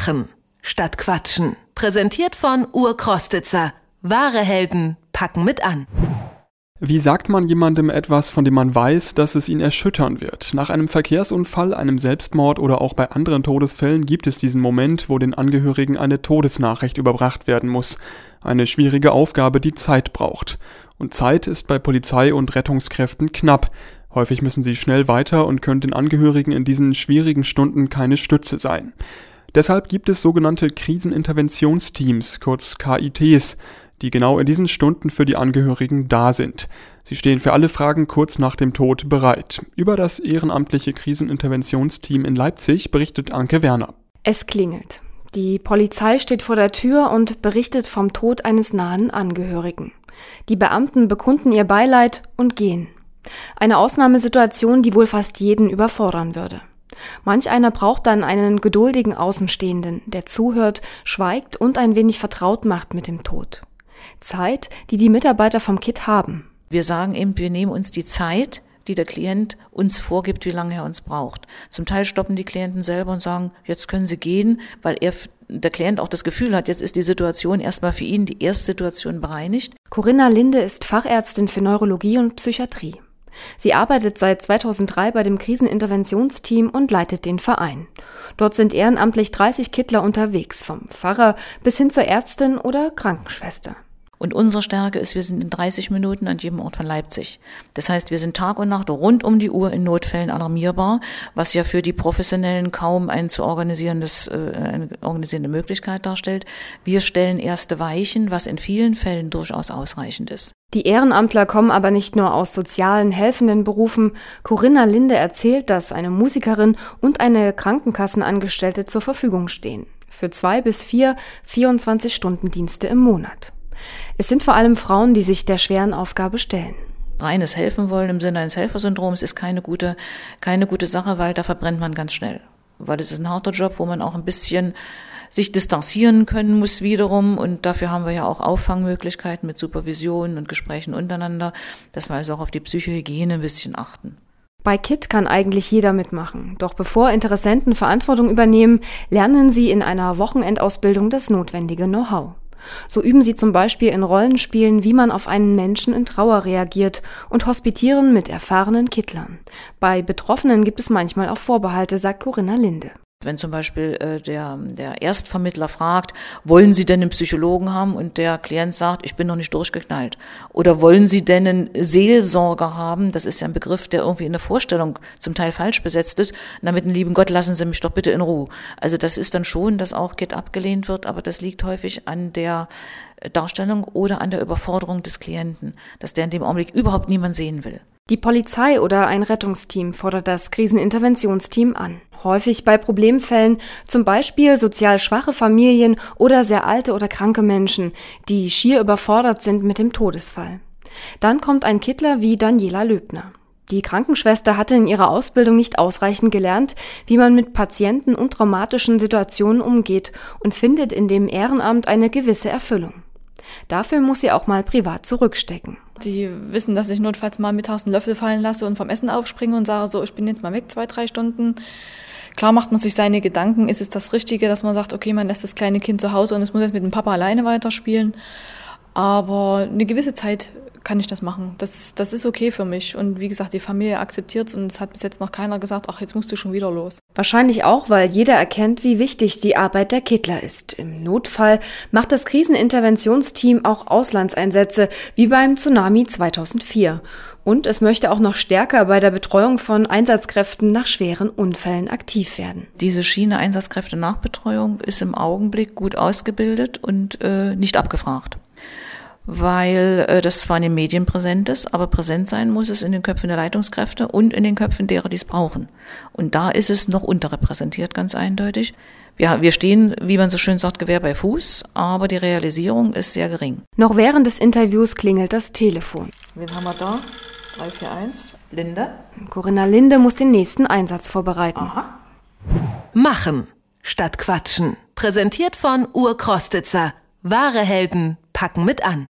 Machen statt Quatschen. Präsentiert von Urkrostitzer. Wahre Helden packen mit an. Wie sagt man jemandem etwas, von dem man weiß, dass es ihn erschüttern wird? Nach einem Verkehrsunfall, einem Selbstmord oder auch bei anderen Todesfällen gibt es diesen Moment, wo den Angehörigen eine Todesnachricht überbracht werden muss. Eine schwierige Aufgabe, die Zeit braucht. Und Zeit ist bei Polizei und Rettungskräften knapp. Häufig müssen sie schnell weiter und können den Angehörigen in diesen schwierigen Stunden keine Stütze sein. Deshalb gibt es sogenannte Kriseninterventionsteams, kurz KITs die genau in diesen Stunden für die Angehörigen da sind. Sie stehen für alle Fragen kurz nach dem Tod bereit. Über das ehrenamtliche Kriseninterventionsteam in Leipzig berichtet Anke Werner. Es klingelt. Die Polizei steht vor der Tür und berichtet vom Tod eines nahen Angehörigen. Die Beamten bekunden ihr Beileid und gehen. Eine Ausnahmesituation, die wohl fast jeden überfordern würde. Manch einer braucht dann einen geduldigen Außenstehenden, der zuhört, schweigt und ein wenig vertraut macht mit dem Tod. Zeit, die die Mitarbeiter vom KIT haben. Wir sagen eben, wir nehmen uns die Zeit, die der Klient uns vorgibt, wie lange er uns braucht. Zum Teil stoppen die Klienten selber und sagen, jetzt können sie gehen, weil er der Klient auch das Gefühl hat, jetzt ist die Situation erstmal für ihn die Erstsituation bereinigt. Corinna Linde ist Fachärztin für Neurologie und Psychiatrie. Sie arbeitet seit 2003 bei dem Kriseninterventionsteam und leitet den Verein. Dort sind ehrenamtlich 30 Kittler unterwegs, vom Pfarrer bis hin zur Ärztin oder Krankenschwester. Und unsere Stärke ist, wir sind in 30 Minuten an jedem Ort von Leipzig. Das heißt, wir sind Tag und Nacht rund um die Uhr in Notfällen alarmierbar, was ja für die Professionellen kaum ein zu organisierendes, äh, eine organisierende Möglichkeit darstellt. Wir stellen erste Weichen, was in vielen Fällen durchaus ausreichend ist. Die Ehrenamtler kommen aber nicht nur aus sozialen, helfenden Berufen. Corinna Linde erzählt, dass eine Musikerin und eine Krankenkassenangestellte zur Verfügung stehen. Für zwei bis vier 24-Stunden-Dienste im Monat. Es sind vor allem Frauen, die sich der schweren Aufgabe stellen. Reines Helfen wollen im Sinne eines Helfersyndroms ist keine gute, keine gute Sache, weil da verbrennt man ganz schnell. Weil es ist ein harter Job, wo man auch ein bisschen sich distanzieren können muss wiederum. Und dafür haben wir ja auch Auffangmöglichkeiten mit Supervision und Gesprächen untereinander, dass wir also auch auf die Psychohygiene ein bisschen achten. Bei KIT kann eigentlich jeder mitmachen. Doch bevor Interessenten Verantwortung übernehmen, lernen sie in einer Wochenendausbildung das notwendige Know-how. So üben sie zum Beispiel in Rollenspielen, wie man auf einen Menschen in Trauer reagiert und hospitieren mit erfahrenen Kittlern. Bei Betroffenen gibt es manchmal auch Vorbehalte, sagt Corinna Linde. Wenn zum Beispiel äh, der, der Erstvermittler fragt, wollen Sie denn einen Psychologen haben und der Klient sagt, ich bin noch nicht durchgeknallt. Oder wollen Sie denn einen Seelsorger haben? Das ist ja ein Begriff, der irgendwie in der Vorstellung zum Teil falsch besetzt ist. Na, mit dem lieben Gott, lassen Sie mich doch bitte in Ruhe. Also das ist dann schon, dass auch Git abgelehnt wird, aber das liegt häufig an der Darstellung oder an der Überforderung des Klienten, dass der in dem Augenblick überhaupt niemand sehen will. Die Polizei oder ein Rettungsteam fordert das Kriseninterventionsteam an. Häufig bei Problemfällen, zum Beispiel sozial schwache Familien oder sehr alte oder kranke Menschen, die schier überfordert sind mit dem Todesfall. Dann kommt ein Kittler wie Daniela Löbner. Die Krankenschwester hatte in ihrer Ausbildung nicht ausreichend gelernt, wie man mit Patienten und traumatischen Situationen umgeht und findet in dem Ehrenamt eine gewisse Erfüllung. Dafür muss sie auch mal privat zurückstecken. Sie wissen, dass ich notfalls mal mittags einen Löffel fallen lasse und vom Essen aufspringe und sage, so, ich bin jetzt mal weg, zwei, drei Stunden. Klar macht man sich seine Gedanken, ist es das Richtige, dass man sagt, okay, man lässt das kleine Kind zu Hause und es muss jetzt mit dem Papa alleine weiterspielen. Aber eine gewisse Zeit kann ich das machen. Das, das ist okay für mich. Und wie gesagt, die Familie akzeptiert es und es hat bis jetzt noch keiner gesagt, ach, jetzt musst du schon wieder los. Wahrscheinlich auch, weil jeder erkennt, wie wichtig die Arbeit der Kittler ist. Im Notfall macht das Kriseninterventionsteam auch Auslandseinsätze, wie beim Tsunami 2004. Und es möchte auch noch stärker bei der Betreuung von Einsatzkräften nach schweren Unfällen aktiv werden. Diese Schiene Einsatzkräfte Nachbetreuung ist im Augenblick gut ausgebildet und äh, nicht abgefragt weil äh, das zwar in den Medien präsent ist, aber präsent sein muss es in den Köpfen der Leitungskräfte und in den Köpfen derer, die es brauchen. Und da ist es noch unterrepräsentiert, ganz eindeutig. Wir, wir stehen, wie man so schön sagt, Gewehr bei Fuß, aber die Realisierung ist sehr gering. Noch während des Interviews klingelt das Telefon. Wen haben wir da? 341. Linde. Corinna Linde muss den nächsten Einsatz vorbereiten. Aha. Machen statt Quatschen. Präsentiert von Urkrostitzer. Wahre Helden packen mit an.